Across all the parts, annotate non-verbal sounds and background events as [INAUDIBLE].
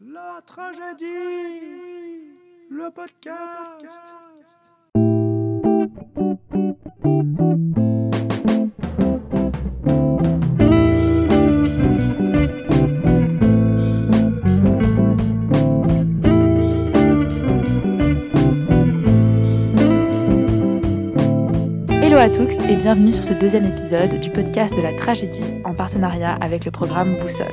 La tragédie, le podcast. À tous et bienvenue sur ce deuxième épisode du podcast de la tragédie en partenariat avec le programme Boussole.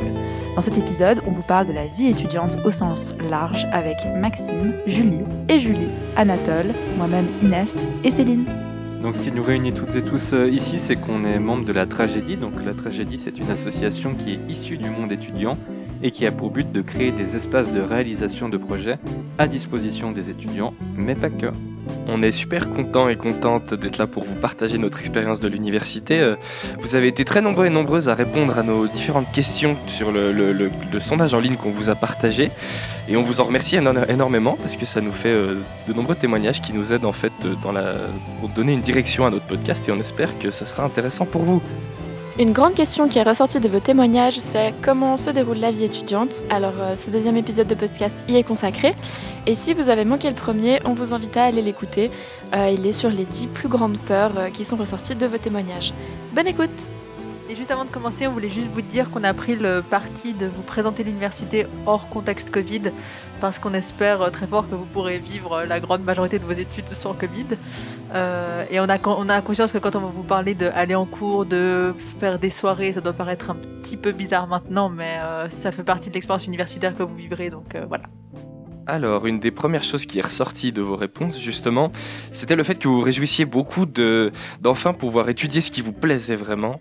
Dans cet épisode, on vous parle de la vie étudiante au sens large avec Maxime, Julie et Julie, Anatole, moi-même Inès et Céline. Donc ce qui nous réunit toutes et tous euh, ici, c'est qu'on est membre de la Tragédie. Donc la Tragédie, c'est une association qui est issue du monde étudiant et qui a pour but de créer des espaces de réalisation de projets à disposition des étudiants, mais pas que. On est super content et contente d'être là pour vous partager notre expérience de l'université. Euh, Vous avez été très nombreux et nombreuses à répondre à nos différentes questions sur le, sondage en ligne qu'on vous a partagé. Et on vous en remercie éno- énormément parce que ça nous fait euh, de nombreux témoignages qui nous aident en fait euh, dans pour donner une direction à notre podcast et on espère que ça sera intéressant pour vous. Une grande question qui est ressortie de vos témoignages, c'est comment se déroule la vie étudiante. Alors, euh, ce deuxième épisode de podcast y est consacré. Et si vous avez manqué le premier, on vous invite à aller l'écouter. Euh, il est sur les 10 plus grandes peurs euh, qui sont ressorties de vos témoignages. Bonne écoute Et juste avant de commencer, on voulait juste vous dire qu'on a pris le parti de vous présenter l'université hors contexte Covid, parce qu'on espère euh, très fort que vous pourrez vivre euh, la grande majorité de vos études sans Covid. Euh, et on a, con- on a conscience que quand on va vous parler d'aller en cours, de faire des soirées, ça doit paraître un petit peu bizarre maintenant, mais ça fait partie de l'expérience universitaire que vous vivrez, donc voilà. Alors, une des premières choses qui est ressortie de vos réponses, justement, c'était le fait que vous vous réjouissiez beaucoup de d'enfin pouvoir étudier ce qui vous plaisait vraiment,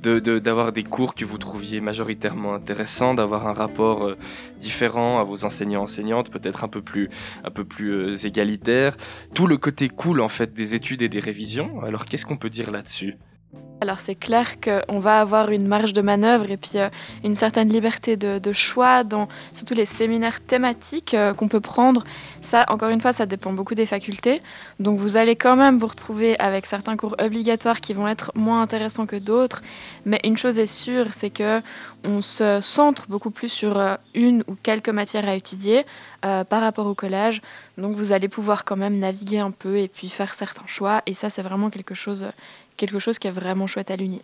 de de- d'avoir des cours que vous trouviez majoritairement intéressants, d'avoir un rapport euh, différent à vos enseignants enseignantes, peut-être un peu plus un peu plus euh, égalitaire, tout le côté cool en fait des études et des révisions. Alors, qu'est-ce qu'on peut dire là-dessus? Alors c'est clair qu'on va avoir une marge de manœuvre et puis euh, une certaine liberté de, choix dans surtout les séminaires thématiques euh, qu'on peut prendre. Ça, encore une fois, ça dépend beaucoup des facultés. Donc vous allez quand même vous retrouver avec certains cours obligatoires qui vont être moins intéressants que d'autres. Mais une chose est sûre, c'est que on se centre beaucoup plus sur euh, une ou quelques matières à étudier par rapport au collège. Donc vous allez pouvoir quand même naviguer un peu et puis faire certains choix. Et ça, c'est vraiment quelque chose quelque chose qui est vraiment chouette à l'Uni.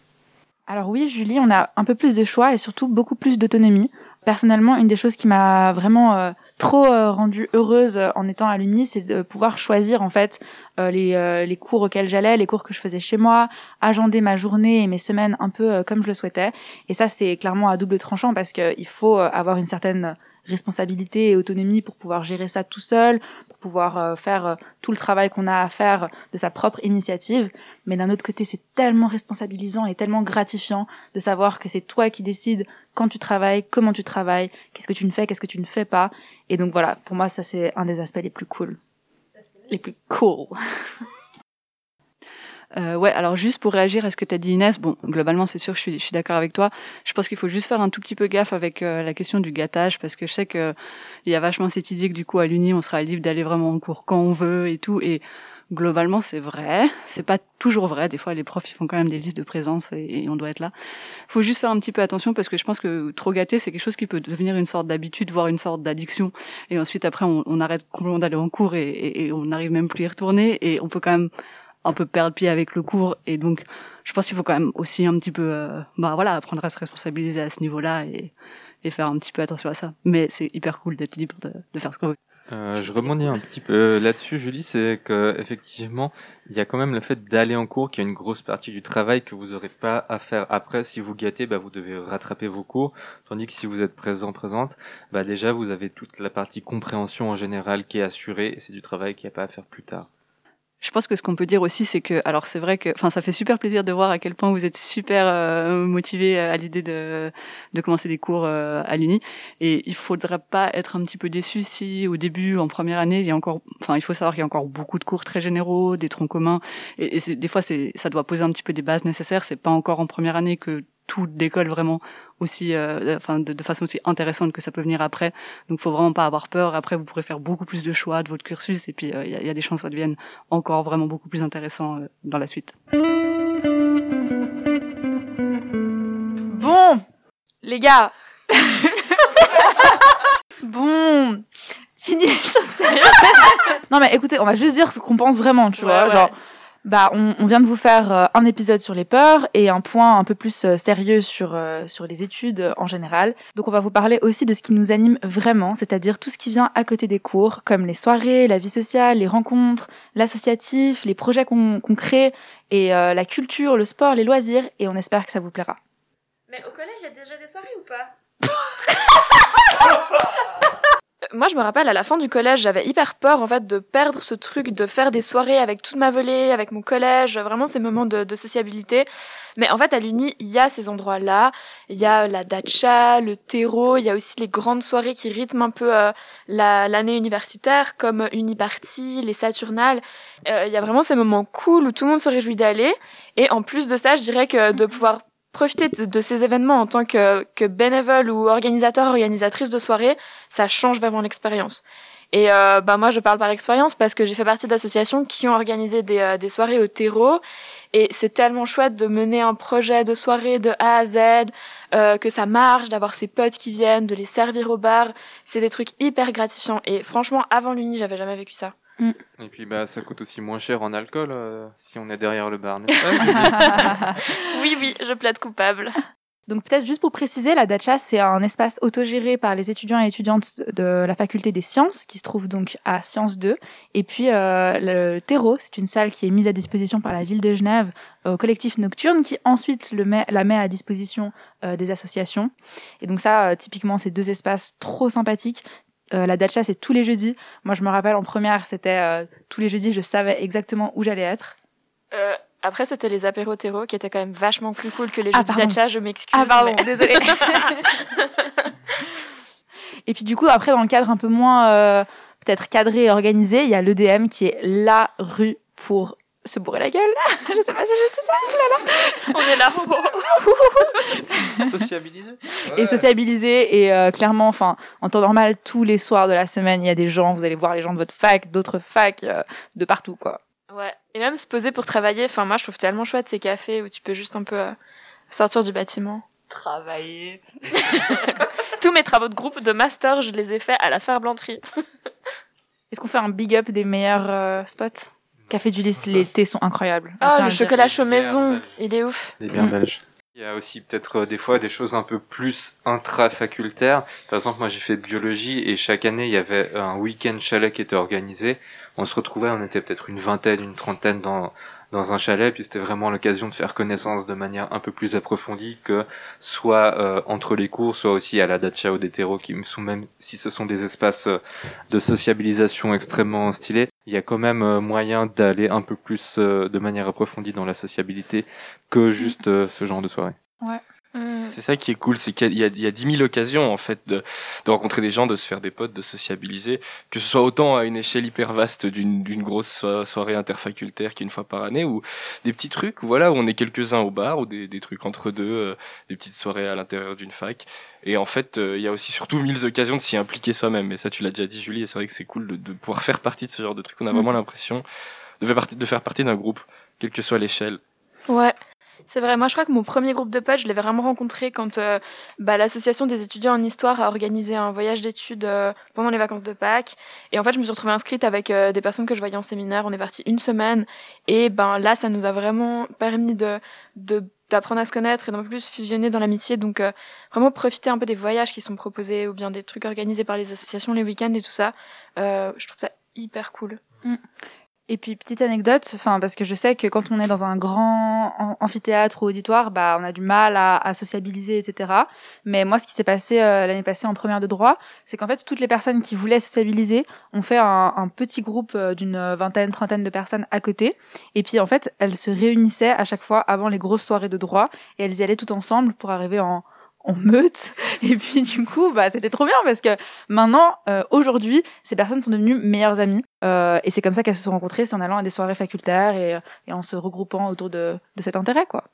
Alors oui, Julie, on a un peu plus de choix et surtout beaucoup plus d'autonomie. Personnellement, une des choses qui m'a vraiment euh, trop euh, rendue heureuse euh, en étant à l'Uni, c'est de pouvoir choisir en fait les, les cours auxquels j'allais, les cours que je faisais chez moi, agender ma journée et mes semaines un peu comme je le souhaitais. Et ça, c'est clairement à double tranchant parce qu'il faut avoir une certaine responsabilité et autonomie pour pouvoir gérer ça tout seul, pour pouvoir euh, faire euh, tout le travail qu'on a à faire de sa propre initiative. Mais d'un autre côté, c'est tellement responsabilisant et tellement gratifiant de savoir que c'est toi qui décides quand tu travailles, comment tu travailles, qu'est-ce que tu ne fais, qu'est-ce que tu ne fais pas. Et donc voilà, pour moi, ça c'est un des aspects les plus cool. Les plus cool. [LAUGHS] Euh, ouais, alors juste pour réagir à ce que tu as dit Inès, bon, globalement c'est sûr, je suis, je suis d'accord avec toi. Je pense qu'il faut juste faire un tout petit peu gaffe avec euh, la question du gâtage, parce que je sais que il y a vachement cette idée que du coup à l'uni on sera libre d'aller vraiment en cours quand on veut et tout, et globalement c'est vrai, c'est pas toujours vrai. Des fois les profs ils font quand même des listes de présence et, on doit être là. Faut juste faire un petit peu attention parce que je pense que trop gâter c'est quelque chose qui peut devenir une sorte d'habitude, voire une sorte d'addiction, et ensuite après on, on arrête complètement d'aller en cours et, et, et on n'arrive même plus à y retourner, et on peut quand même un peu perdre pied avec le cours et donc je pense qu'il faut quand même aussi un petit peu euh, bah voilà apprendre à se responsabiliser à ce niveau-là et, et faire un petit peu attention à ça mais c'est hyper cool d'être libre de, de faire ce qu'on veut Euh, je rebondis un petit peu là-dessus, Julie, c'est que effectivement, il y a quand même le fait d'aller en cours qui est une grosse partie du travail que vous n'aurez pas à faire après. Si vous gâtez, bah, vous devez rattraper vos cours, tandis que si vous êtes présent, présente, bah, déjà vous avez toute la partie compréhension en général qui est assurée et c'est du travail qu'il n'y a pas à faire plus tard. Je pense que ce qu'on peut dire aussi, c'est que, alors c'est vrai que, enfin, ça fait super plaisir de voir à quel point vous êtes super euh, motivé à l'idée de, de commencer des cours euh, à l'Uni. Et il faudrait pas être un petit peu déçu si, au début, en première année, il y a encore, enfin, il faut savoir qu'il y a encore beaucoup de cours très généraux, des troncs communs. Et, et des fois, c'est, ça doit poser un petit peu des bases nécessaires. C'est pas encore en première année que tout décolle vraiment aussi, euh, enfin, de, de façon aussi intéressante que ça peut venir après. Donc, faut vraiment pas avoir peur. Après, vous pourrez faire beaucoup plus de choix de votre cursus, et puis euh, il y, a, il y a des chances que ça devienne encore vraiment beaucoup plus intéressant euh, dans la suite. Bon, les gars. [LAUGHS] bon, J'en sais rien. non mais écoutez, on va juste dire ce qu'on pense vraiment, tu Ouais, vois. ouais. Genre, bah, on, on vient de vous faire euh, un épisode sur les peurs et un point un peu plus euh, sérieux sur, euh, sur les études en général. Donc on va vous parler aussi de ce qui nous anime vraiment, c'est-à-dire tout ce qui vient à côté des cours, comme les soirées, la vie sociale, les rencontres, l'associatif, les projets qu'on qu'on crée et euh, la culture, le sport, les loisirs. Et on espère que ça vous plaira. Mais au collège, il y a déjà des soirées ou pas? [LAUGHS] Moi, je me rappelle, à la fin du collège, j'avais hyper peur, en fait, de perdre ce truc, de faire des soirées avec toute ma volée, avec mon collège, vraiment ces moments de, sociabilité. Mais en fait, à l'Uni, il y a ces endroits-là. Il y a la dacha, le terreau, il y a aussi les grandes soirées qui rythment un peu euh, la- l'année universitaire, comme Uniparty, les Saturnales. Euh, Il y a vraiment ces moments cool où tout le monde se réjouit d'aller. Et en plus de ça, je dirais que de pouvoir profiter de, de ces événements en tant que, que bénévole ou organisateur, organisatrice de soirée, ça change vraiment l'expérience. Et euh, bah moi, je parle par expérience parce que j'ai fait partie d'associations qui ont organisé des, euh, des soirées au terreau. Et c'est tellement chouette de mener un projet de soirée de A à Z, euh, que ça marche, d'avoir ses potes qui viennent, de les servir au bar. C'est des trucs hyper gratifiants. Et franchement, avant l'Uni, j'avais jamais vécu ça. Et puis bah ça coûte aussi moins cher en alcool euh, si on est derrière le bar, n'est-ce pas [LAUGHS] Oui, oui, je plaide coupable. Donc peut-être juste pour préciser, la Dacha, c'est un espace autogéré par les étudiants et étudiantes de la faculté des sciences, qui se trouve donc à Sciences 2. Et puis euh, le terreau, c'est une salle qui est mise à disposition par la ville de Genève au collectif Nocturne, qui ensuite le met, la met à disposition euh, des associations. Et donc ça, euh, typiquement, c'est deux espaces trop sympathiques. Euh, la Dacha, c'est tous les jeudis. Moi, je me rappelle en première, c'était euh, tous les jeudis, je savais exactement où j'allais être. Euh, après, c'était les apéros terreau qui étaient quand même vachement plus cool que les Ah, jeudis pardon. d'achat, je m'excuse. Ah pardon, mais- désolée. [LAUGHS] et puis du coup, après, dans le cadre un peu moins peut-être cadré et organisé, il y a l'EDM qui est la rue pour se bourrer la gueule. [LAUGHS] Je sais pas si c'est tout ça. On est là. [LAUGHS] Sociabiliser Et sociabiliser et euh, clairement, enfin, en temps normal, tous les soirs de la semaine, il y a des gens. Vous allez voir les gens de votre fac, d'autres facs, euh, de partout, quoi. ouais. Et même se poser pour travailler. Enfin, moi, je trouve tellement chouette ces cafés où tu peux juste un peu euh, sortir du bâtiment. Travailler. [LAUGHS] Tous mes travaux de groupe de master, je les ai faits à la Ferblanterie. Est-ce qu'on fait un big up des meilleurs euh, spots? Café du Lys, les thés sont incroyables. Ah, le chocolat chaud maison, belge. il est ouf. Les biens Mm. belges. Il y a aussi peut-être euh, des fois des choses un peu plus intrafacultaires. Par exemple, moi j'ai fait biologie et chaque année il y avait un week-end chalet qui était organisé. On se retrouvait, on était peut-être une vingtaine, une trentaine dans dans un chalet, puis c'était vraiment l'occasion de faire connaissance de manière un peu plus approfondie que soit euh, entre les cours, soit aussi à la dacha ou des terreaux qui sont même si ce sont des espaces euh, de sociabilisation extrêmement stylés, il y a quand même euh, moyen d'aller un peu plus de manière approfondie dans la sociabilité que juste ce genre de soirée. Mm. C'est ça qui est cool, c'est qu'il y a, il y a 10 000 occasions en fait de, de rencontrer des gens, de se faire des potes, de sociabiliser, que ce soit autant à une échelle hyper vaste d'une d'une grosse so- soirée interfacultaire qui est une fois par année, ou des petits trucs, voilà, où on est quelques-uns au bar, ou des, des trucs entre deux, euh, des petites soirées à l'intérieur d'une fac. Et en fait, euh, il y a aussi surtout mille occasions de s'y impliquer soi-même. Et ça, tu l'as déjà dit, Julie, et c'est vrai que c'est cool de, de pouvoir faire partie de ce genre de truc. On a Mhm. vraiment l'impression de faire partie, de faire partie d'un groupe, quelle que soit l'échelle. Ouais. C'est vrai, moi je crois que mon premier groupe de potes, je l'ai vraiment rencontré quand euh, bah, l'association des étudiants en histoire a organisé un voyage d'études euh, pendant les vacances de Pâques. Et en fait, je me suis retrouvée inscrite avec euh, des personnes que je voyais en séminaire. On est parti une semaine. Et ben là, ça nous a vraiment permis de de- d'apprendre à se connaître et d'un peu plus fusionner dans l'amitié. Donc vraiment profiter un peu des voyages qui sont proposés ou bien des trucs organisés par les associations les week-ends et tout ça. Euh, je trouve ça hyper cool. Et puis petite anecdote, enfin parce que je sais que quand on est dans un grand am- amphithéâtre ou auditoire, bah on a du mal à, à sociabiliser, etc. Mais moi, ce qui s'est passé euh, l'année passée en première de droit, c'est qu'en fait toutes les personnes qui voulaient sociabiliser ont fait un, un petit groupe euh, d'une vingtaine, trentaine de personnes à côté. Et puis en fait, elles se réunissaient à chaque fois avant les grosses soirées de droit et elles y allaient toutes ensemble pour arriver en en meute. [LAUGHS] Et puis du coup bah c'était trop bien parce que maintenant euh, aujourd'hui ces personnes sont devenues meilleures amies. Euh, et c'est comme ça qu'elles se sont rencontrées c'est en allant à des soirées facultaires et, et en se regroupant autour de, de cet intérêt quoi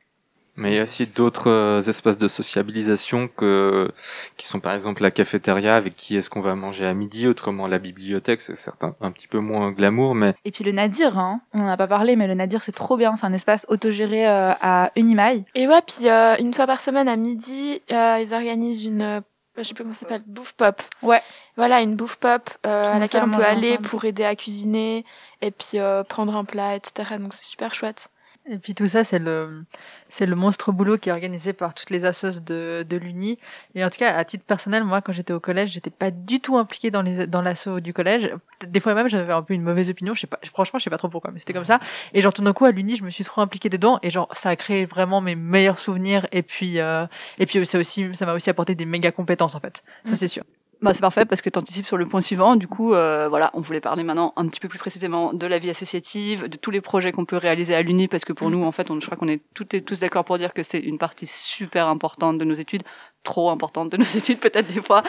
Mais il y a aussi d'autres euh, espaces de sociabilisation que, qui sont par exemple la cafétéria avec qui est-ce qu'on va manger à midi, autrement la bibliothèque, c'est certain un petit peu moins glamour, mais et puis le Nadir hein, on en a pas parlé mais le Nadir c'est trop bien c'est un espace autogéré euh, à Unimail Et ouais, puis euh, une fois par semaine à midi, euh, ils organisent une je sais plus comment ça s'appelle, bouffe pop. Ouais. Voilà, une bouffe pop euh, à laquelle on peut aller ensemble. pour aider à cuisiner et puis euh, prendre un plat, etc. Donc c'est super chouette. Et puis tout ça, c'est le, c'est le monstre boulot qui est organisé par toutes les assos de, de l'Uni. Et en tout cas, à titre personnel, moi, quand j'étais au collège, j'étais pas du tout impliquée dans les, dans l'asso du collège. Des fois même, j'avais un peu une mauvaise opinion. Je sais pas, franchement, je sais pas trop pourquoi, mais c'était comme ça. Et genre, tout d'un coup, à l'Uni, je me suis trop impliquée dedans. Et genre, ça a créé vraiment mes meilleurs souvenirs. Et puis, euh, et puis, ça aussi, ça m'a aussi apporté des méga compétences, en fait. Ça, Mm. c'est sûr. Bah, c'est parfait parce que tu anticipes sur le point suivant. Du coup, euh, voilà, on voulait parler maintenant un petit peu plus précisément de la vie associative, de tous les projets qu'on peut réaliser à l'Uni, parce que pour Mm. nous, en fait, on, je crois qu'on est toutes et tous d'accord pour dire que c'est une partie super importante de nos études, trop importante de nos [LAUGHS] études peut-être des fois.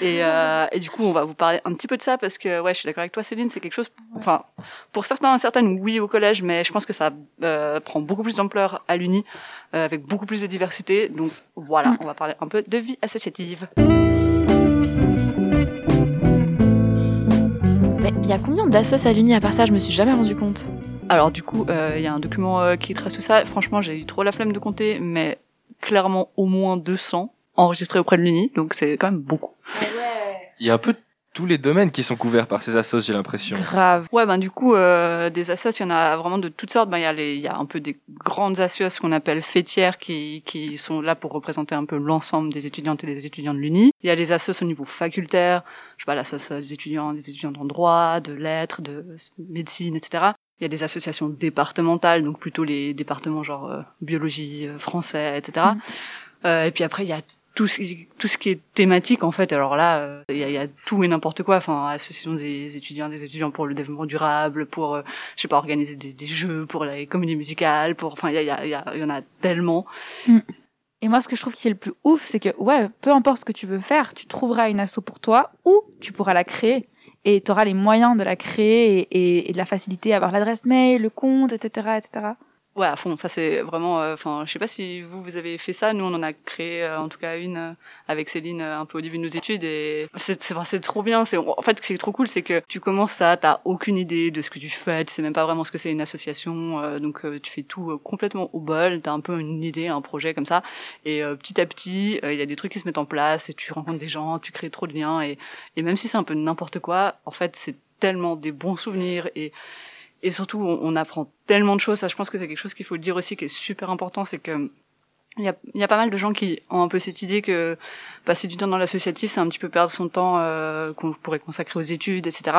Et, euh, et du coup, on va vous parler un petit peu de ça parce que, ouais, je suis d'accord avec toi, Céline, c'est quelque chose. Enfin, pour certains, certaines, oui, au collège, mais je pense que ça euh, prend beaucoup plus d'ampleur à l'Uni, euh, avec beaucoup plus de diversité. Donc voilà, Mm. on va parler un peu de vie associative. Il y a combien d'assos à l'Uni à part ça? Je me suis jamais rendu compte. Alors du coup, euh, il y a un document euh, qui trace tout ça. Franchement, j'ai eu trop la flemme de compter, mais clairement au moins 200 enregistrés auprès de l'Uni, donc c'est quand même beaucoup. Il y a un peu tous les domaines qui sont couverts par ces assos, j'ai l'impression. Grave. Ouais, ben du coup, euh, des assos, il y en a vraiment de toutes sortes. Ben il y a les, il y a un peu des grandes assos qu'on appelle fêtières qui qui sont là pour représenter un peu l'ensemble des étudiantes et des étudiants de l'Uni. Il y a les assos au niveau facultaire, je sais pas, l'assos des étudiants, des étudiants en droit, de lettres, de médecine, etc. Il y a des associations départementales, donc plutôt les départements genre euh, biologie, euh, français, etc. Mhm. Euh, et puis après, il y a tout ce, qui- tout ce qui est thématique, en fait. Alors là, euh, il y, a, il y a tout et n'importe quoi. Enfin, association des étudiants, des étudiants pour le développement durable, pour, euh, je sais pas, organiser des, jeux, pour les comédies musicales, pour, enfin, il y, a, y, a, y, y en a tellement. Et moi, ce que je trouve qui est le plus ouf, c'est que, ouais, peu importe ce que tu veux faire, tu trouveras une asso pour toi ou tu pourras la créer. Et tu auras les moyens de la créer et, et- de la faciliter avoir l'adresse mail, le compte, etc., etc. Ouais, à fond. Ça, c'est vraiment, euh, enfin, je sais pas si vous, vous avez fait ça. Nous, on en a créé, euh, en tout cas, une euh, avec Céline euh, un peu au début de nos études et c'est, c'est, c'est trop bien. C'est, en fait, ce qui est trop cool, c'est que tu commences ça, t'as aucune idée de ce que tu fais, tu sais même pas vraiment ce que c'est une association, euh, donc euh, tu fais tout euh, complètement au bol, t'as un peu une idée, un projet comme ça, et euh, petit à petit, euh, il y a des trucs qui se mettent en place et tu rencontres des gens, tu crées trop de liens et, et même si c'est un peu n'importe quoi, en fait, c'est tellement des bons souvenirs et et surtout, on, apprend tellement de choses. Ça, je pense que c'est quelque chose qu'il faut dire aussi, qui est super important, c'est que il y a, il y a pas mal de gens qui ont un peu cette idée que passer du temps dans l'associatif, c'est un petit peu perdre son temps euh, qu'on pourrait consacrer aux études, etc.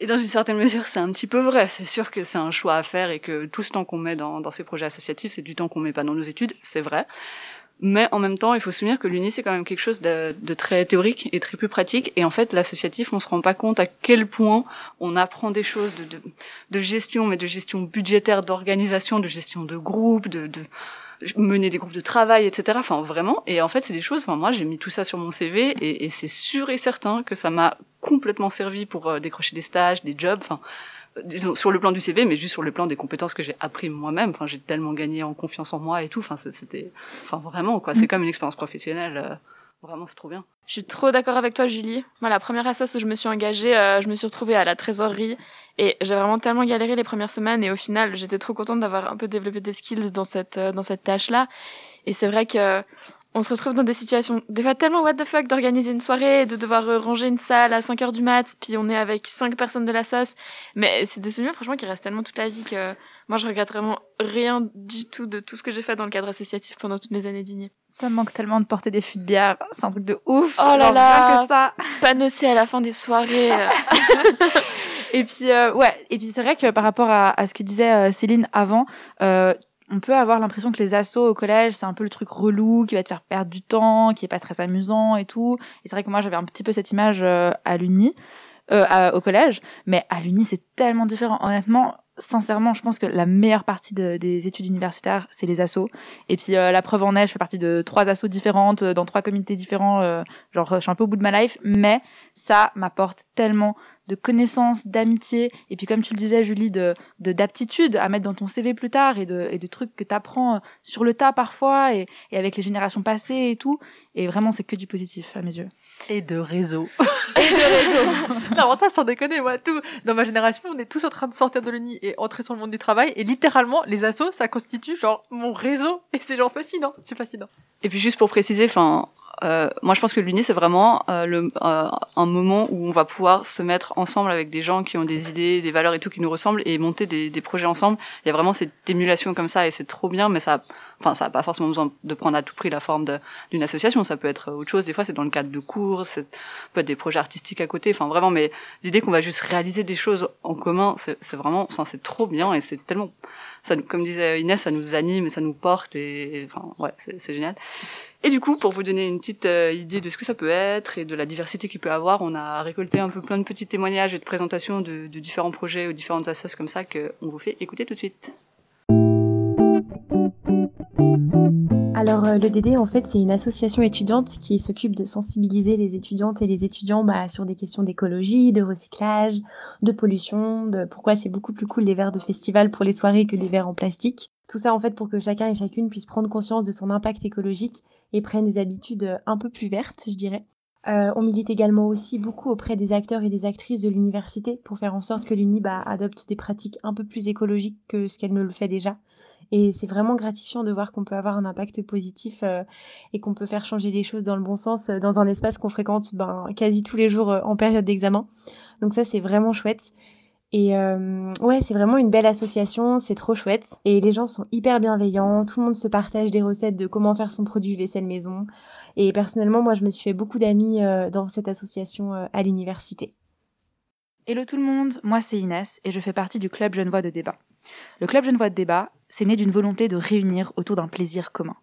Et dans une certaine mesure, c'est un petit peu vrai. C'est sûr que c'est un choix à faire et que tout ce temps qu'on met dans, dans ces projets associatifs, c'est du temps qu'on met pas dans nos études, c'est vrai. Mais en même temps, il faut se souvenir que l'Uni, c'est quand même quelque chose de, très théorique et très peu pratique. Et en fait, l'associatif, on se rend pas compte à quel point on apprend des choses de, de, de gestion, mais de gestion budgétaire, d'organisation, de gestion de groupe, de, de mener des groupes de travail, etc. Enfin, vraiment. Et en fait, c'est des choses, enfin, moi, j'ai mis tout ça sur mon CV et, c'est sûr et certain que ça m'a complètement servi pour euh, décrocher des stages, des jobs, enfin, sur le plan du CV, mais juste sur le plan des compétences que j'ai appris moi-même. Enfin, j'ai tellement gagné en confiance en moi et tout. Enfin, c'est- c'était, enfin, vraiment, quoi. C'est comme une expérience professionnelle. euh, Vraiment, c'est trop bien. Je suis trop d'accord avec toi, Julie. Moi, la première assoce où je me suis engagée, euh, je me suis retrouvée à la trésorerie et j'ai vraiment tellement galéré les premières semaines et au final, j'étais trop contente d'avoir un peu développé des skills dans cette euh, dans cette tâche-là. Et c'est vrai que on se retrouve dans des situations des fois tellement what the fuck d'organiser une soirée et de devoir euh, ranger une salle à 5 heures du mat, puis on est avec cinq personnes de la sauce. Mais c'est des souvenirs franchement qui restent tellement toute la vie que moi je regrette vraiment rien du tout de tout ce que j'ai fait dans le cadre associatif pendant toutes mes années d'uni. Ça me manque tellement de porter des fûts de bière. C'est un truc de ouf. Oh là là. que ça. [LAUGHS] Panosser à la fin des soirées. [LAUGHS] Et puis euh, ouais, et puis c'est vrai que par rapport à, à ce que disait euh, Céline avant, euh, on peut avoir l'impression que les assos au collège, c'est un peu le truc relou qui va te faire perdre du temps, qui est pas très amusant et tout. Et c'est vrai que moi j'avais un petit peu cette image euh, à l'uni, euh, au collège, mais à l'uni c'est tellement différent. Honnêtement, sincèrement, je pense que la meilleure partie de- des études universitaires, c'est les assos. Et puis euh, la preuve en est, je fais partie de trois assos différentes, euh, dans trois comités différents. genre, je suis un peu au bout de ma life, mais ça m'apporte tellement de connaissances, d'amitié, et puis comme tu le disais, Julie, de de- d'aptitudes à mettre dans ton CV plus tard, et de, et de trucs que tu apprends sur le tas parfois, et, et avec les générations passées et tout. Et vraiment, c'est que du positif à mes yeux. Et de réseau. [LAUGHS] Et de réseau. non, ça, sans déconner, moi, tout. Dans ma génération, on est tous en train de sortir de l'uni et entrer sur le monde du travail. Et littéralement, les assos, ça constitue genre mon réseau. Et c'est genre fascinant. C'est fascinant. Et puis juste pour préciser, enfin, euh, moi je pense que l'Uni c'est vraiment euh, le, euh, un moment où on va pouvoir se mettre ensemble avec des gens qui ont des idées, des valeurs et tout qui nous ressemblent et monter des, des projets ensemble. Il y a vraiment cette émulation comme ça et c'est trop bien, mais ça, enfin ça n'a pas forcément besoin de prendre à tout prix la forme d'une association. Ça peut être autre chose. Des fois c'est dans le cadre de cours, ça peut être des projets artistiques à côté. Enfin vraiment, mais l'idée qu'on va juste réaliser des choses en commun, c'est vraiment, enfin c'est trop bien et c'est tellement, ça, comme disait Inès, ça nous anime et ça nous porte et, enfin ouais, c'est génial. Et du coup, pour vous donner une petite euh, idée de ce que ça peut être et de la diversité qu'il peut avoir, on a récolté un peu plein de petits témoignages et de présentations de, différents projets ou différentes associations comme ça qu'on vous fait écouter tout de suite. Alors euh, le DD en fait c'est une association étudiante qui s'occupe de sensibiliser les étudiantes et les étudiants bah, sur des questions d'écologie, de recyclage, de pollution, de pourquoi c'est beaucoup plus cool les verres de festival pour les soirées que des verres en plastique. Tout ça en fait pour que chacun et chacune puisse prendre conscience de son impact écologique et prenne des habitudes euh, un peu plus vertes, je dirais. Euh, on milite également aussi beaucoup auprès des acteurs et des actrices de l'université pour faire en sorte que l'Uni bah, adopte des pratiques un peu plus écologiques que ce qu'elle ne le fait déjà. Et c'est vraiment gratifiant de voir qu'on peut avoir un impact positif euh, et qu'on peut faire changer les choses dans le bon sens dans un espace qu'on fréquente ben, quasi tous les jours en période d'examen. Donc ça c'est vraiment chouette. Et euh, ouais, c'est vraiment une belle association, c'est trop chouette. Et les gens sont hyper bienveillants, tout le monde se partage des recettes de comment faire son produit vaisselle maison. Et personnellement, moi, je me suis fait beaucoup d'amis euh, dans cette association euh, à l'université. Hello tout le monde, moi c'est Inès et je fais partie du Club Genevois de débat. Le Club Genevois de débat, c'est né d'une volonté de réunir autour d'un plaisir commun.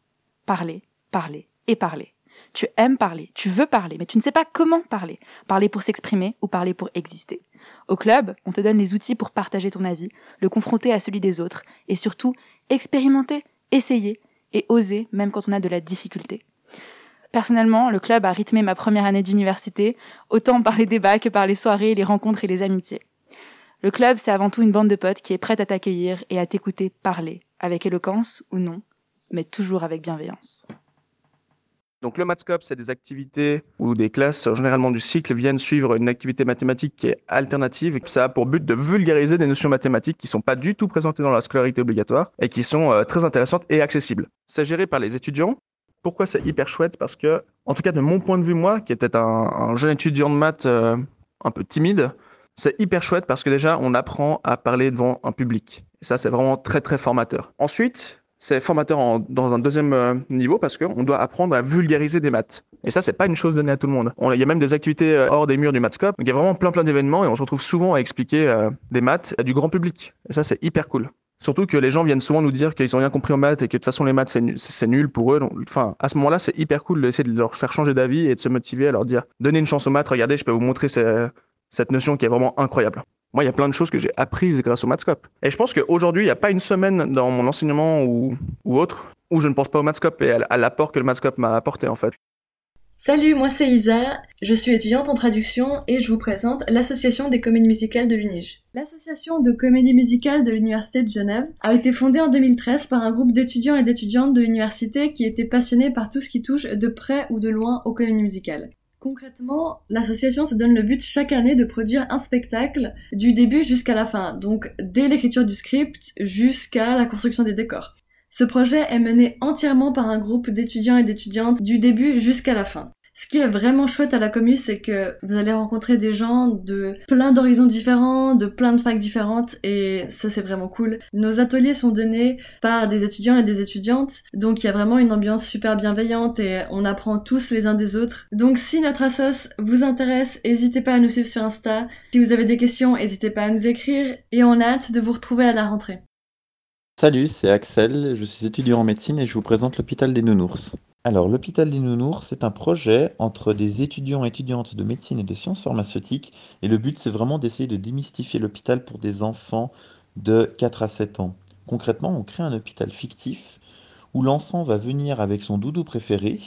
Parler, parler et parler. Tu aimes parler, tu veux parler, mais tu ne sais pas comment parler. Parler pour s'exprimer ou parler pour exister. Au club, on te donne les outils pour partager ton avis, le confronter à celui des autres, et surtout expérimenter, essayer et oser même quand on a de la difficulté. Personnellement, le club a rythmé ma première année d'université, autant par les débats que par les soirées, les rencontres et les amitiés. Le club, c'est avant tout une bande de potes qui est prête à t'accueillir et à t'écouter parler, avec éloquence ou non, mais toujours avec bienveillance. Donc le Mathscope, c'est des activités où des classes, généralement du cycle, viennent suivre une activité mathématique qui est alternative. Ça a pour but de vulgariser des notions mathématiques qui sont pas du tout présentées dans la scolarité obligatoire et qui sont euh, très intéressantes et accessibles. C'est géré par les étudiants. Pourquoi c'est hyper chouette? Parce que, en tout cas de mon point de vue, moi, qui était un, jeune étudiant de maths euh, un peu timide, c'est hyper chouette parce que déjà, on apprend à parler devant un public. Et ça, c'est vraiment très, très formateur. Ensuite, c'est formateur dans un deuxième euh, niveau parce qu'on doit apprendre à vulgariser des maths. Et ça, c'est pas une chose donnée à tout le monde. il y a même des activités euh, hors des murs du Mathscope. Il y a vraiment plein plein d'événements et on se retrouve souvent à expliquer euh, des maths à du grand public. Et ça, c'est hyper cool. Surtout que les gens viennent souvent nous dire qu'ils ont rien compris en maths et que de toute façon les maths c'est nul pour eux. Enfin, à ce moment-là, c'est hyper cool d'essayer de leur faire changer d'avis et de se motiver à leur dire donnez une chance aux maths. Regardez, je peux vous montrer cette notion qui est vraiment incroyable. Moi, il y a plein de choses que j'ai apprises grâce au Mathscope. Et je pense qu'aujourd'hui, il n'y a pas une semaine dans mon enseignement ou, ou autre où je ne pense pas au Mathscope et à, l'apport que le Mathscope m'a apporté en fait. Salut, moi c'est Isa, je suis étudiante en traduction et je vous présente l'Association des comédies musicales de l'UNIGE. L'association de comédie musicale de l'Université de Genève a été fondée en 2013 par un groupe d'étudiants et d'étudiantes de l'université qui étaient passionnés par tout ce qui touche de près ou de loin aux comédies musicales. Concrètement, l'association se donne le but chaque année de produire un spectacle du début jusqu'à la fin, donc dès l'écriture du script jusqu'à la construction des décors. Ce projet est mené entièrement par un groupe d'étudiants et d'étudiantes du début jusqu'à la fin. Ce qui est vraiment chouette à la commu, c'est que vous allez rencontrer des gens de plein d'horizons différents, de plein de facs différentes, et ça c'est vraiment cool. Nos ateliers sont donnés par des étudiants et des étudiantes, donc il y a vraiment une ambiance super bienveillante et on apprend tous les uns des autres. Donc si notre assos vous intéresse, n'hésitez pas à nous suivre sur Insta. Si vous avez des questions, n'hésitez pas à nous écrire, et on a hâte de vous retrouver à la rentrée. Salut, c'est Axel, je suis étudiant en médecine et je vous présente l'hôpital des Nounours. Alors, l'hôpital des Nounours, c'est un projet entre des étudiants et étudiantes de médecine et de sciences pharmaceutiques. Et le but, c'est vraiment d'essayer de démystifier l'hôpital pour des enfants de 4 à 7 ans. Concrètement, on crée un hôpital fictif où l'enfant va venir avec son doudou préféré.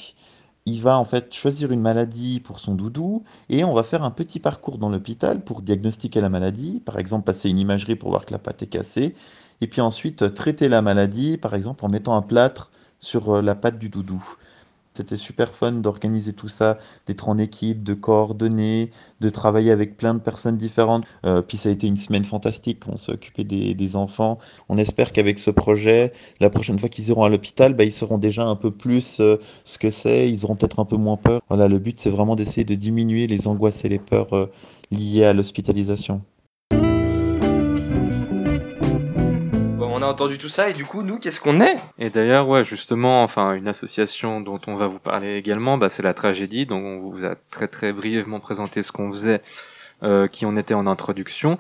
Il va en fait choisir une maladie pour son doudou et on va faire un petit parcours dans l'hôpital pour diagnostiquer la maladie, par exemple passer une imagerie pour voir que la patte est cassée, et puis ensuite traiter la maladie, par exemple en mettant un plâtre sur euh, la patte du doudou. C'était super fun d'organiser tout ça, d'être en équipe, de coordonner, de travailler avec plein de personnes différentes. Euh, puis ça a été une semaine fantastique, on s'est occupé des, enfants. On espère qu'avec ce projet, la prochaine fois qu'ils iront à l'hôpital, bah, ils sauront déjà un peu plus euh, ce que c'est, ils auront peut-être un peu moins peur. Voilà, le but c'est vraiment d'essayer de diminuer les angoisses et les peurs euh, liées à l'hospitalisation. Entendu tout ça et du coup, nous, qu'est-ce qu'on est? Et d'ailleurs, ouais, justement, enfin, une association dont on va vous parler également, bah, c'est la tragédie. Donc, on vous a très très brièvement présenté ce qu'on faisait, euh, qui on était en introduction.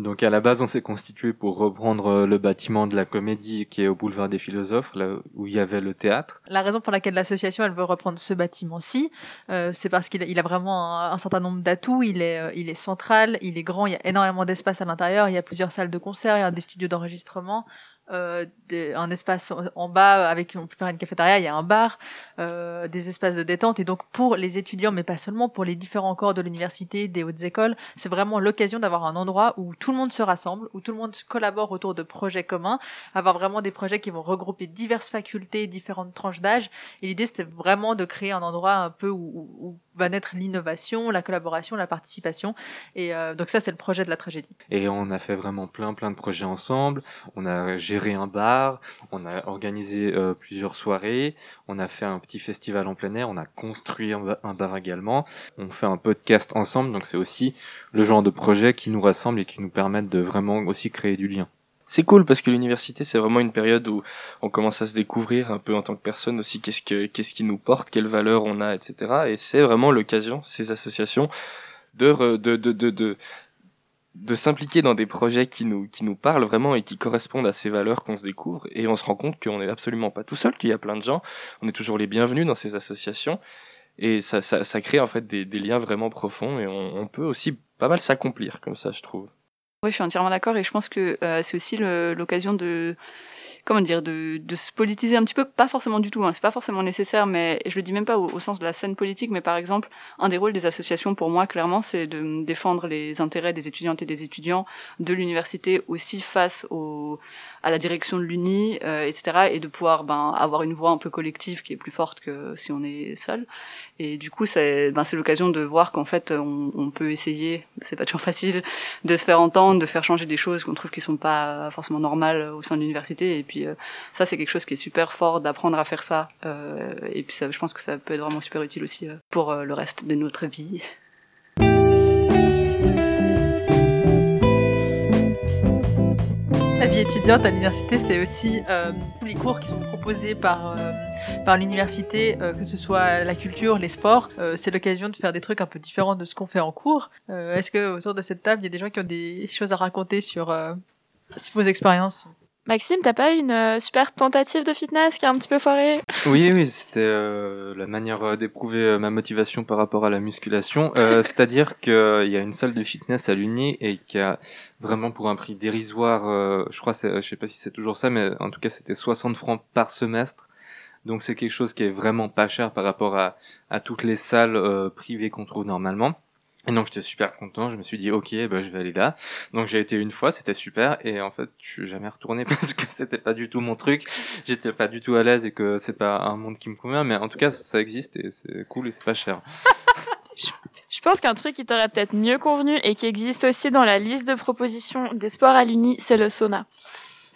Donc, à la base, on s'est constitué pour reprendre euh, le bâtiment de la comédie qui est au boulevard des philosophes, là où il y avait le théâtre. La raison pour laquelle l'association elle veut reprendre ce bâtiment-ci, euh, c'est parce qu'il a, vraiment un, un certain nombre d'atouts. Il est, euh, il est central, il est grand, il y a énormément d'espace à l'intérieur. Il y a plusieurs salles de concert, il y a des studios d'enregistrement, euh, un espace en- bas avec on peut faire une cafétéria, il y a un bar, euh, des espaces de détente. Et donc pour les étudiants, mais pas seulement, pour les différents corps de l'université, des hautes écoles, c'est vraiment l'occasion d'avoir un endroit où tout le monde se rassemble, où tout le monde collabore autour de projets communs, avoir vraiment des projets qui vont regrouper diverses facultés, différentes tranches d'âge. Et l'idée, c'était vraiment de créer un endroit un peu où, où- où va naître l'innovation, la collaboration, la participation. Et euh, donc ça, c'est le projet de la tragédie. Et on a fait vraiment plein plein de projets ensemble. On a géré un bar, on a organisé euh, plusieurs soirées, on a fait un petit festival en plein air, on a construit un, ba- un bar également. On fait un podcast ensemble, donc c'est aussi le genre de projet qui nous rassemble et qui nous permettent de vraiment aussi créer du lien. C'est cool parce que l'université, c'est vraiment une période où on commence à se découvrir un peu en tant que personne aussi, qu'est-ce que, qu'est-ce qui nous porte, quelles valeurs on a, etc. Et c'est vraiment l'occasion, ces associations, de, de, de, de, de, s'impliquer dans des projets qui nous, qui nous parlent vraiment et qui correspondent à ces valeurs qu'on se découvre. Et on se rend compte qu'on n'est absolument pas tout seul, qu'il y a plein de gens. On est toujours les bienvenus dans ces associations. Et ça, ça, crée en fait des, liens vraiment profonds et on, peut aussi pas mal s'accomplir comme ça, je trouve. Oui, je suis entièrement d'accord et je pense que euh, c'est aussi l'occasion de comment dire de, se politiser un petit peu, pas forcément du tout, hein, c'est pas forcément nécessaire, mais je le dis même pas au, au sens de la scène politique, mais par exemple, un des rôles des associations pour moi, clairement, c'est de défendre les intérêts des étudiantes et des étudiants de l'université aussi face au, à la direction de l'Uni, euh, etc., et de pouvoir ben, avoir une voix un peu collective qui est plus forte que si on est seul. Et du coup, c'est ben, l'occasion de voir qu'en fait, on, on peut essayer, c'est pas toujours [LAUGHS] facile, de se faire entendre, de faire changer des choses qu'on trouve qui sont pas forcément normales au sein de l'université. Et puis euh, ça, c'est quelque chose qui est super fort d'apprendre à faire ça. Euh, et puis ça, je pense que ça peut être vraiment super utile aussi euh, pour euh, le reste de notre vie. La vie étudiante à l'université, c'est aussi euh, tous les cours qui sont proposés par, euh, par l'université, euh, que ce soit la culture, les sports. Euh, c'est l'occasion de faire des trucs un peu différents de ce qu'on fait en cours. Euh, Est-ce que autour de cette table, il y a des gens qui ont des choses à raconter euh, sur vos expériences? Maxime, t'as pas eu une euh, super tentative de fitness qui a un petit peu foiré Oui, oui, c'était euh, la manière euh, d'éprouver ma motivation par rapport à la musculation. Euh, [LAUGHS] C'est-à-dire qu'il y a une salle de fitness à l'Uni et qui a vraiment pour un prix dérisoire, euh, je crois, je sais pas si c'est toujours ça, mais en tout cas c'était 60 francs par semestre. Donc c'est quelque chose qui est vraiment pas cher par rapport à, à toutes les salles privées qu'on trouve normalement. Et donc j'étais super content, je me suis dit ok, bah, je vais aller là. Donc j'ai été une fois, c'était super, et en fait je suis jamais retourné [LAUGHS] parce que c'était pas du tout mon truc. J'étais pas du tout à l'aise et que c'est pas un monde qui me convient, mais en tout cas ça existe et c'est cool et c'est pas cher. [LAUGHS] Je pense qu'un truc qui t'aurait peut-être mieux convenu et qui existe aussi dans la liste de propositions des sports à l'Uni, c'est le sauna.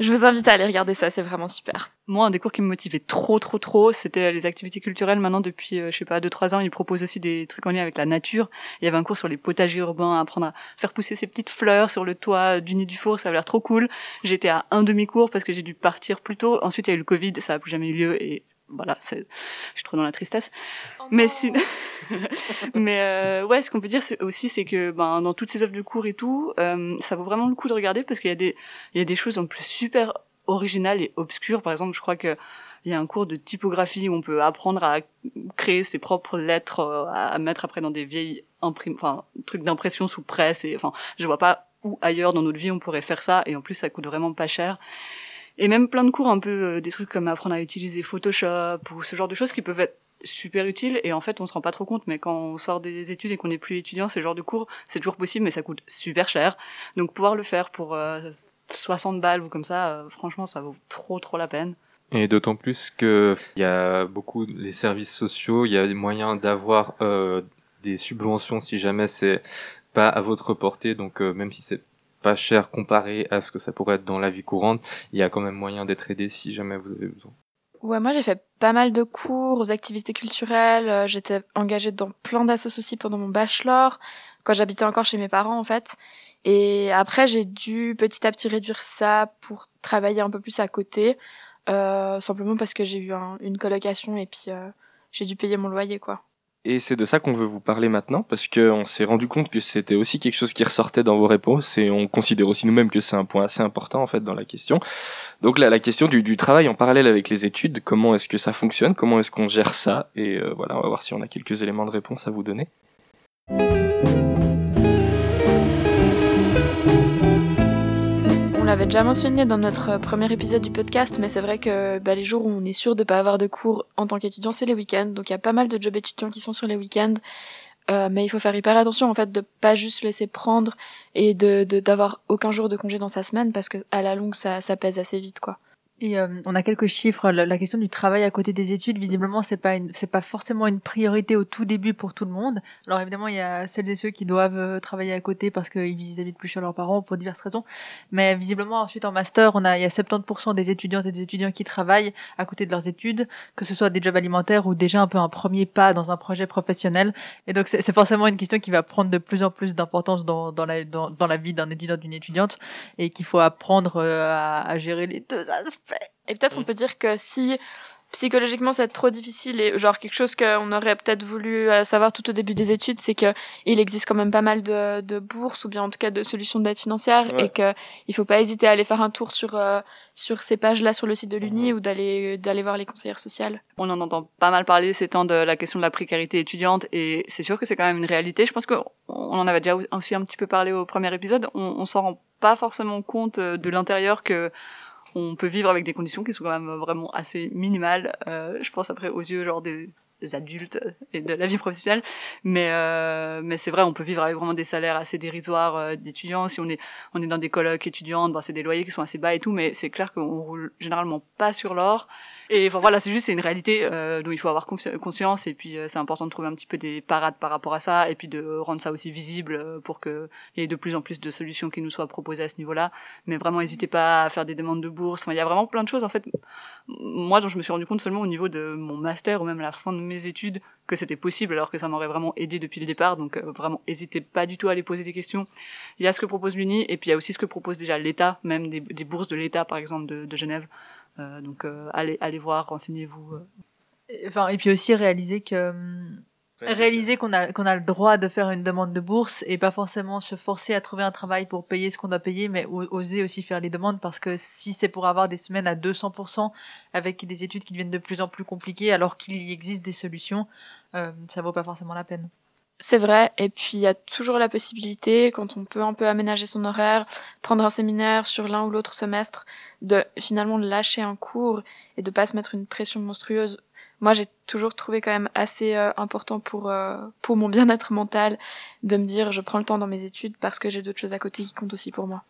Je vous invite à aller regarder ça, c'est vraiment super. Moi, un des cours qui me motivait trop, trop, trop, c'était les activités culturelles. Maintenant, depuis, euh, je sais pas, deux, trois ans, ils proposent aussi des trucs en lien avec la nature. Il y avait un cours sur les potagers urbains, apprendre à faire pousser ces petites fleurs sur le toit du nid du four, ça avait l'air trop cool. J'étais à un demi-cours parce que j'ai dû partir plus tôt. Ensuite, il y a eu le Covid, ça a plus jamais eu lieu et voilà, c'est, je suis trop dans la tristesse. mais si, [LAUGHS] mais euh, ouais, ce qu'on peut dire c'est aussi, c'est que ben dans toutes ces offres de cours et tout, euh, ça vaut vraiment le coup de regarder parce qu'il y a des, il y a des choses en plus super originales et obscures. Par exemple, je crois que il y a un cours de typographie où on peut apprendre à créer ses propres lettres, euh, à mettre après dans des vieilles imprimes, enfin trucs d'impression sous presse. Et enfin, je vois pas où ailleurs dans notre vie on pourrait faire ça. Et en plus, ça coûte vraiment pas cher. Et même plein de cours un peu euh, des trucs comme apprendre à utiliser Photoshop ou ce genre de choses qui peuvent être super utiles. Et en fait on se rend pas trop compte mais quand on sort des études et qu'on n'est plus étudiant ce genre de cours c'est toujours possible mais ça coûte super cher. Donc pouvoir le faire pour euh, 60 balles ou comme ça euh, franchement ça vaut trop trop la peine. Et d'autant plus que il y a beaucoup les services sociaux, il y a des moyens d'avoir euh, des subventions si jamais c'est pas à votre portée. Donc euh, même si c'est pas cher comparé à ce que ça pourrait être dans la vie courante, il y a quand même moyen d'être aidé si jamais vous avez besoin. Ouais, moi j'ai fait pas mal de cours aux activités culturelles. euh, J'étais engagée dans plein d'assos aussi pendant mon bachelor, quand j'habitais encore chez mes parents en fait. Et après j'ai dû petit à petit réduire ça pour travailler un peu plus à côté, euh, simplement parce que j'ai eu un- une colocation et puis euh, j'ai dû payer mon loyer quoi. Et c'est de ça qu'on veut vous parler maintenant, parce qu'on s'est rendu compte que c'était aussi quelque chose qui ressortait dans vos réponses, et on considère aussi nous-mêmes que c'est un point assez important en fait dans la question. Donc là, la question du, travail en parallèle avec les études, comment est-ce que ça fonctionne, comment est-ce qu'on gère ça, et euh, voilà, on va voir si on a quelques éléments de réponse à vous donner. L'avait déjà mentionné dans notre premier épisode du podcast, mais c'est vrai que bah, les jours où on est sûr de pas avoir de cours en tant qu'étudiant, c'est les week-ends. Donc il y a pas mal de jobs étudiants qui sont sur les week-ends. Euh, mais il faut faire hyper attention en fait de pas juste se laisser prendre et de- d'avoir aucun jour de congé dans sa semaine parce que à la longue ça, ça pèse assez vite quoi. Et euh, on a quelques chiffres. La, question du travail à côté des études, visiblement, c'est pas c'est pas forcément une priorité au tout début pour tout le monde. Alors évidemment, il y a celles et ceux qui doivent euh, travailler à côté parce qu'ils habitent plus chez leurs parents pour diverses raisons. Mais visiblement, ensuite en master, on a il y a 70% des étudiantes et des étudiants qui travaillent à côté de leurs études, que ce soit des jobs alimentaires ou déjà un peu un premier pas dans un projet professionnel. Et donc c'est c'est forcément une question qui va prendre de plus en plus d'importance dans, dans la dans, dans la vie d'un étudiant d'une étudiante et qu'il faut apprendre euh, à, à gérer les deux aspects. Et peut-être on peut dire que si psychologiquement c'est trop difficile et genre quelque chose qu'on aurait peut-être voulu euh, savoir tout au début des études, c'est que il existe quand même pas mal de, de bourses ou bien en tout cas de solutions d'aide financière Ouais. et que il faut pas hésiter à aller faire un tour sur euh, sur ces pages-là sur le site de l'Uni ou d'aller d'aller voir les conseillères sociales. On en entend pas mal parler ces temps de la question de la précarité étudiante et c'est sûr que c'est quand même une réalité. Je pense qu'on en avait déjà aussi un petit peu parlé au premier épisode. On, on s'en rend pas forcément compte euh, de l'intérieur que on peut vivre avec des conditions qui sont quand même vraiment assez minimales. Euh, je pense après aux yeux genre des, adultes et de la vie professionnelle, mais euh, mais c'est vrai, on peut vivre avec vraiment des salaires assez dérisoires euh, d'étudiants. Si on est on est dans des colocs étudiantes, bon, c'est des loyers qui sont assez bas et tout, mais c'est clair qu'on roule généralement pas sur l'or. Et enfin voilà, c'est juste c'est une réalité euh, dont il faut avoir conscience et puis euh, c'est important de trouver un petit peu des parades par rapport à ça et puis de rendre ça aussi visible euh, pour que il y ait de plus en plus de solutions qui nous soient proposées à ce niveau-là. Mais vraiment, n'hésitez pas à faire des demandes de bourse. Enfin, il y a vraiment plein de choses en fait. Moi, dont je me suis rendu compte seulement au niveau de mon master ou même à la fin de mes études que c'était possible alors que ça m'aurait vraiment aidé depuis le départ. Donc euh, vraiment, n'hésitez pas du tout à aller poser des questions. Il y a ce que propose l'Uni et puis il y a aussi ce que propose déjà l'État, même des, bourses de l'État par exemple de Genève. Euh, donc euh, allez, allez voir, renseignez-vous. euh. Et- Enfin, et puis aussi réaliser que hum, réaliser qu'on a qu'on a le droit de faire une demande de bourse et pas forcément se forcer à trouver un travail pour payer ce qu'on doit payer, mais oser aussi faire les demandes parce que si c'est pour avoir des semaines à 200% avec des études qui deviennent de plus en plus compliquées alors qu'il y existe des solutions, euh, ça vaut pas forcément la peine. C'est vrai, et puis il y a toujours la possibilité, quand on peut un peu aménager son horaire, prendre un séminaire sur l'un ou l'autre semestre, de finalement lâcher un cours et de pas se mettre une pression monstrueuse. Moi, j'ai toujours trouvé quand même assez euh, important pour euh, pour mon bien-être mental de me dire je prends le temps dans mes études parce que j'ai d'autres choses à côté qui comptent aussi pour moi.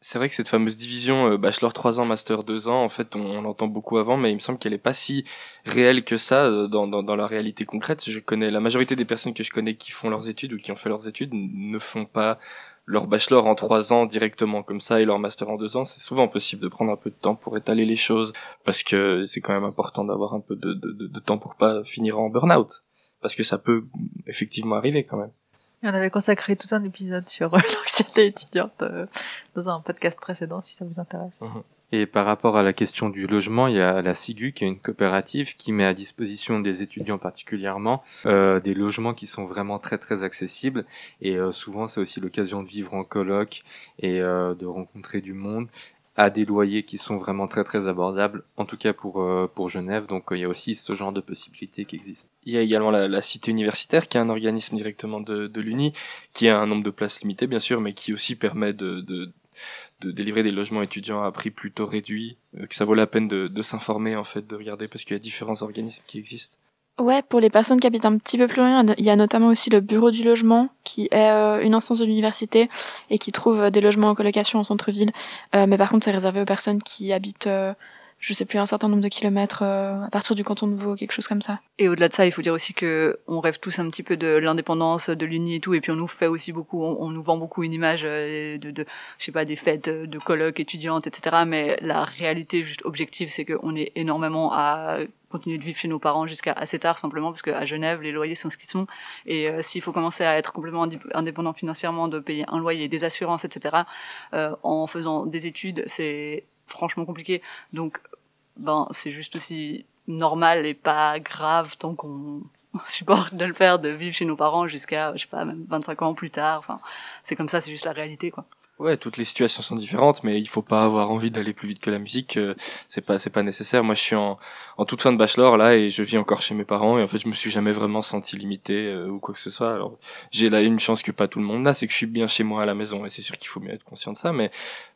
C'est vrai que cette fameuse division euh, bachelor 3 ans, master 2 ans, en fait, on, on l'entend beaucoup avant, mais il me semble qu'elle est pas si réelle que ça euh, dans, dans, dans la réalité concrète. Je connais la majorité des personnes que je connais qui font leurs études ou qui ont fait leurs études ne font pas leur bachelor en 3 ans directement comme ça et leur master en 2 ans. C'est souvent possible de prendre un peu de temps pour étaler les choses parce que c'est quand même important d'avoir un peu de, de, de, de temps pour pas finir en burn-out. Parce que ça peut effectivement arriver quand même. On avait consacré tout un épisode sur euh, [LAUGHS] l'anxiété étudiante euh, dans un podcast précédent si ça vous intéresse. Et par rapport à la question du logement, il y a la SIGU qui est une coopérative qui met à disposition des étudiants particulièrement euh, des logements qui sont vraiment très très accessibles. Et souvent c'est aussi l'occasion de vivre en coloc et de rencontrer du monde à des loyers qui sont vraiment très très abordables, en tout cas pour euh, pour Genève. Donc euh, il y a aussi ce genre de possibilités qui existent. Il y a également la, la Cité universitaire, qui est un organisme directement de, de l'Uni, qui a un nombre de places limité, bien sûr, mais qui aussi permet de, de, de délivrer des logements étudiants à prix plutôt réduit, euh, que ça vaut la peine de, de s'informer, en fait, de regarder, parce qu'il y a différents organismes qui existent. Ouais, pour les personnes qui habitent un petit peu plus loin, il y a notamment aussi le bureau du logement, qui est euh, une instance de l'université et qui trouve euh, des logements en colocation en centre-ville. Euh, mais par contre, c'est réservé aux personnes qui habitent je sais plus, un certain nombre de kilomètres euh, à partir du canton de Vaud, quelque chose comme ça. Et au-delà de ça, il faut dire aussi que on rêve tous un petit peu de l'indépendance, de l'Uni et tout, et puis on nous fait aussi beaucoup, on, nous vend beaucoup une image euh, de, de, je sais pas, des fêtes de colloques étudiantes, etc. Mais la réalité juste objective, c'est qu'on est énormément à continuer de vivre chez nos parents jusqu'à assez tard simplement parce qu'à Genève les loyers sont ce qu'ils sont et euh, s'il faut commencer à être complètement indépendant financièrement de payer un loyer des assurances etc euh, en faisant des études c'est franchement compliqué donc ben c'est juste aussi normal et pas grave tant qu'on [LAUGHS] supporte de le faire de vivre chez nos parents jusqu'à je sais pas même 25 ans plus tard. Enfin c'est comme ça c'est juste la réalité quoi Ouais, toutes les situations sont différentes, mais il faut pas avoir envie d'aller plus vite que la musique. Euh, c'est pas, c'est pas nécessaire. Moi, je suis en, en toute fin de bachelor là et je vis encore chez mes parents et en fait, je me suis jamais vraiment senti limité euh, ou quoi que ce soit. Alors, j'ai là une chance que pas tout le monde a, c'est que je suis bien chez moi à la maison et c'est sûr qu'il faut bien être conscient de ça. Mais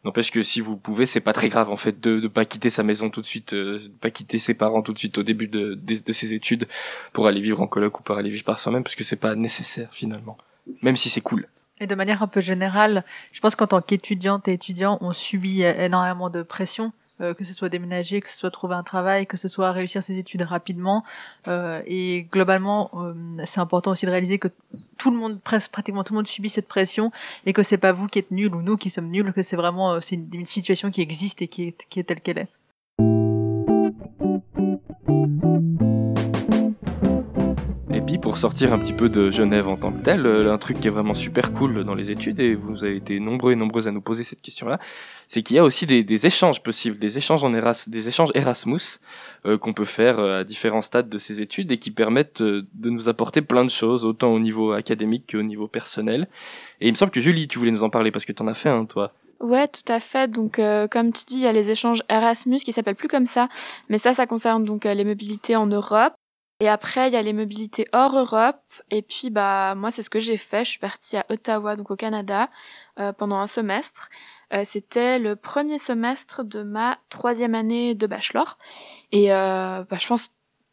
n'empêche que si vous pouvez, c'est pas très grave en fait de, de pas quitter sa maison tout de suite, euh, de pas quitter ses parents tout de suite au début de, de, de ses études pour aller vivre en coloc ou pour aller vivre par soi-même parce que c'est pas nécessaire finalement, même si c'est cool. Et de manière un peu générale, je pense qu'en tant qu'étudiante et étudiant, on subit énormément de pression, euh, que ce soit déménager, que ce soit trouver un travail, que ce soit réussir ses études rapidement. Euh, et globalement, euh, c'est important aussi de réaliser que tout le monde, presque pratiquement tout le monde subit cette pression et que c'est pas vous qui êtes nul ou nous qui sommes nuls, que c'est vraiment c'est une, situation qui existe et qui est telle qu'elle est. pour sortir un petit peu de Genève en tant que tel, euh, un truc qui est vraiment super cool dans les études, et vous avez été nombreux et nombreuses à nous poser cette question-là, c'est qu'il y a aussi des, échanges possibles, des échanges en Eras, des échanges Erasmus euh, qu'on peut faire euh, à différents stades de ces études et qui permettent de nous apporter plein de choses, autant au niveau académique qu'au niveau personnel. Et il me semble que Julie, tu voulais nous en parler parce que tu en as fait un, toi. Ouais, tout à fait. Donc, comme tu dis, il y a les échanges Erasmus qui s'appellent plus comme ça, mais ça, ça concerne donc les mobilités en Europe. Et après, il y a les mobilités hors Europe. Et puis, bah, moi, c'est ce que j'ai fait. Je suis partie à Ottawa, donc au Canada, euh, pendant un semestre. Euh, c'était le premier semestre de ma troisième année de bachelor. Et euh, bah, je pense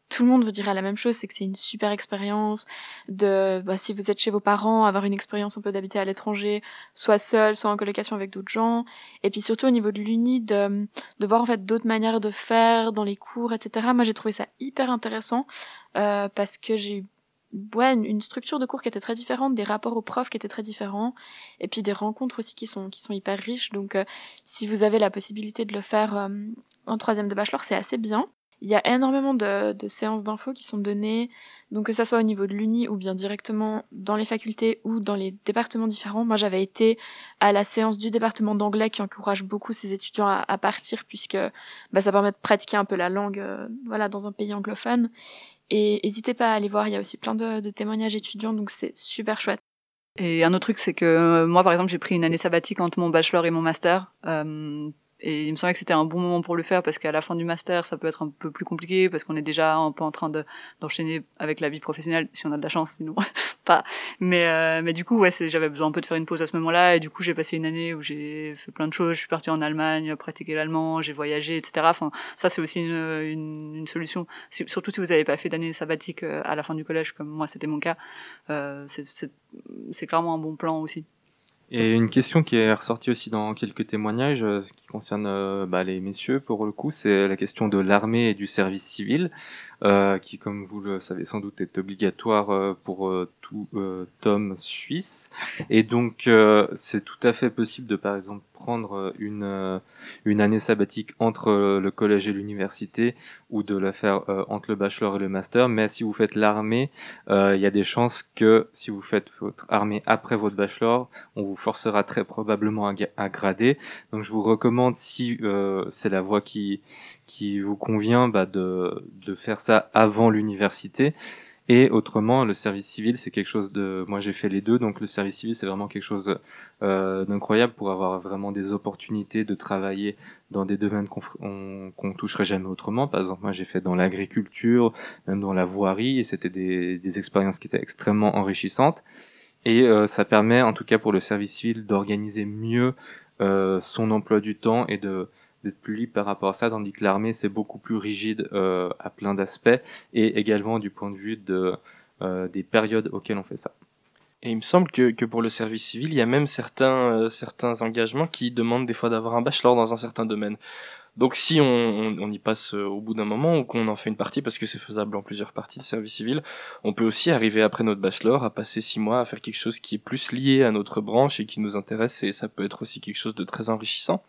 tout le monde vous dira la même chose, c'est que c'est une super expérience de, bah, si vous êtes chez vos parents, avoir une expérience un peu d'habiter à l'étranger, soit seul, soit en colocation avec d'autres gens, et puis surtout au niveau de l'uni, de, de voir en fait d'autres manières de faire dans les cours, etc. Moi j'ai trouvé ça hyper intéressant euh, parce que j'ai eu ouais, une structure de cours qui était très différente, des rapports aux profs qui étaient très différents, et puis des rencontres aussi qui sont qui sont hyper riches. Donc, euh, si vous avez la possibilité de le faire euh, en troisième de bachelor, c'est assez bien. Il y a énormément de, séances d'infos qui sont données, donc que ça soit au niveau de l'Uni ou bien directement dans les facultés ou dans les départements différents. Moi, j'avais été à la séance du département d'anglais qui encourage beaucoup ses étudiants à, partir puisque bah, ça permet de pratiquer un peu la langue, euh, voilà, dans un pays anglophone. Et n'hésitez pas à aller voir, il y a aussi plein de, de témoignages étudiants, donc c'est super chouette. Et un autre truc, c'est que euh, moi, par exemple, j'ai pris une année sabbatique entre mon bachelor et mon master. Euh, et il me semblait que c'était un bon moment pour le faire parce qu'à la fin du master, ça peut être un peu plus compliqué parce qu'on est déjà un peu en train de, d'enchaîner avec la vie professionnelle, si on a de la chance, sinon [LAUGHS] pas. Mais, euh, mais du coup, ouais, j'avais besoin un peu de faire une pause à ce moment-là et du coup, j'ai passé une année où j'ai fait plein de choses. Je suis partie en Allemagne, pratiquer l'allemand, j'ai voyagé, etc. Enfin, ça, c'est aussi une, une, une solution. Surtout si vous n'avez pas fait d'année sabbatique euh, à la fin du collège, comme moi, c'était mon cas. Euh, c'est clairement un bon plan aussi. Et une question qui est ressortie aussi dans quelques témoignages euh, qui concerne euh, bah, les messieurs pour le coup, c'est la question de l'armée et du service civil, euh, qui comme vous le savez sans doute est obligatoire euh, pour tout homme suisse. Et donc c'est tout à fait possible de par exemple prendre une, une année sabbatique entre le collège et l'université ou de la faire entre le bachelor et le master. Mais si vous faites l'armée, il y a des chances que si vous faites votre armée après votre bachelor, on vous forcera très probablement à, grader. Donc je vous recommande, si euh, c'est la voie qui, qui vous convient, bah, de, de faire ça avant l'université. Et autrement, le service civil, c'est quelque chose de... Moi, j'ai fait les deux, donc le service civil, c'est vraiment quelque chose euh, d'incroyable pour avoir vraiment des opportunités de travailler dans des domaines qu'on qu'on toucherait jamais autrement. Par exemple, moi, j'ai fait dans l'agriculture, même dans la voirie, et c'était des, des expériences qui étaient extrêmement enrichissantes. Et euh, ça permet, en tout cas pour le service civil, d'organiser mieux euh, son emploi du temps et de d'être plus libre par rapport à ça, tandis que l'armée c'est beaucoup plus rigide euh, à plein d'aspects et également du point de vue de euh, des périodes auxquelles on fait ça. Et il me semble que, que pour le service civil, il y a même certains, euh, certains engagements qui demandent des fois d'avoir un bachelor dans un certain domaine. Donc si on, on, y passe euh, au bout d'un moment ou qu'on en fait une partie parce que c'est faisable en plusieurs parties le service civil, on peut aussi arriver après notre bachelor à passer six mois à faire quelque chose qui est plus lié à notre branche et qui nous intéresse et ça peut être aussi quelque chose de très enrichissant.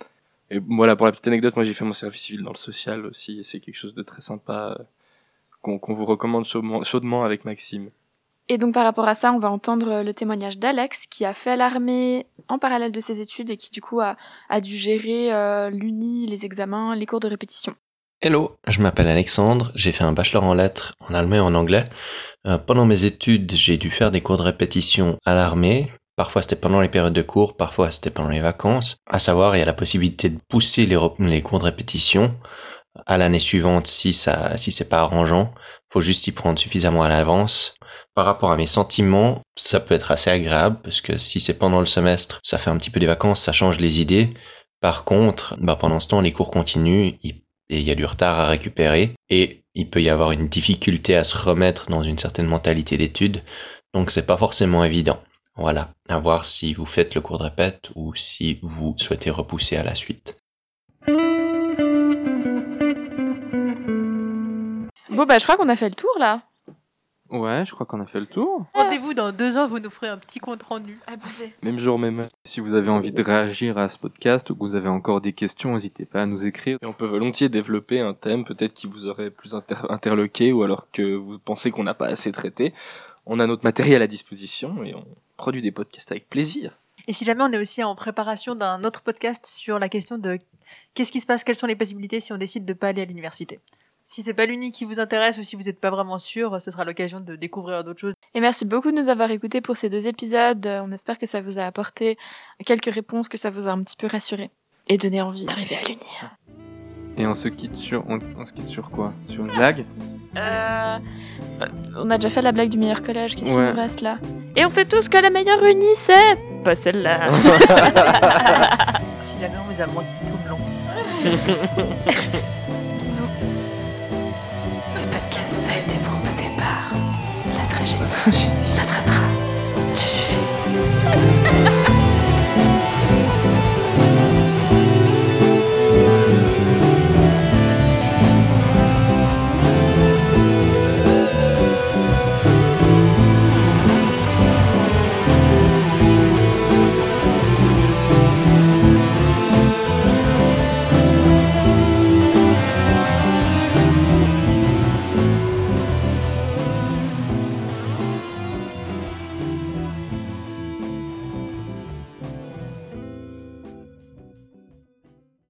Et voilà pour la petite anecdote, moi j'ai fait mon service civil dans le social aussi et c'est quelque chose de très sympa euh, qu'on vous recommande chaudement, chaudement avec Maxime. Et donc par rapport à ça, on va entendre le témoignage d'Alex qui a fait l'armée en parallèle de ses études et qui du coup a, a dû gérer euh, l'uni, les examens, les cours de répétition. Hello, je m'appelle Alexandre, j'ai fait un bachelor en lettres en allemand et en anglais. Euh, pendant mes études, j'ai dû faire des cours de répétition à l'armée. Parfois c'était pendant les périodes de cours, parfois c'était pendant les vacances. À savoir, il y a la possibilité de pousser les, cours de répétition à l'année suivante si ça si c'est pas arrangeant. Faut juste y prendre suffisamment à l'avance. Par rapport à mes sentiments, ça peut être assez agréable parce que si c'est pendant le semestre, ça fait un petit peu des vacances, ça change les idées. Par contre, bah pendant ce temps, les cours continuent et il y a du retard à récupérer et il peut y avoir une difficulté à se remettre dans une certaine mentalité d'études. Donc c'est pas forcément évident. Voilà, à voir si vous faites le cours de répète ou si vous souhaitez repousser à la suite. Bon bah je crois qu'on a fait le tour là. Ouais, je crois qu'on a fait le tour. Rendez-vous dans deux ans, vous nous ferez un petit compte rendu. Abusé. Même jour, même heure. Si vous avez envie de réagir à ce podcast ou que vous avez encore des questions, n'hésitez pas à nous écrire. Et on peut volontiers développer un thème peut-être qui vous aurait plus inter- interloqué ou alors que vous pensez qu'on n'a pas assez traité. On a notre matériel à disposition et on produit des podcasts avec plaisir. Et si jamais on est aussi en préparation d'un autre podcast sur la question de qu'est-ce qui se passe, quelles sont les possibilités si on décide de pas aller à l'université. Si c'est pas l'uni qui vous intéresse ou si vous n'êtes pas vraiment sûr, ce sera l'occasion de découvrir d'autres choses. Et merci beaucoup de nous avoir écoutés pour ces deux épisodes. On espère que ça vous a apporté quelques réponses, que ça vous a un petit peu rassuré et donné envie d'arriver à l'uni. Et on se quitte sur, on, on se quitte sur quoi? Sur une blague? Euh, on a déjà fait la blague du meilleur collège, qu'est-ce Ouais. qu'il nous reste là? Et on sait tous que la meilleure uni c'est pas celle-là. [LAUGHS] Si jamais on vous a menti tout le long. [LAUGHS] Ce podcast vous a été proposé par la tragédie, la tratra, le jugé. [LAUGHS]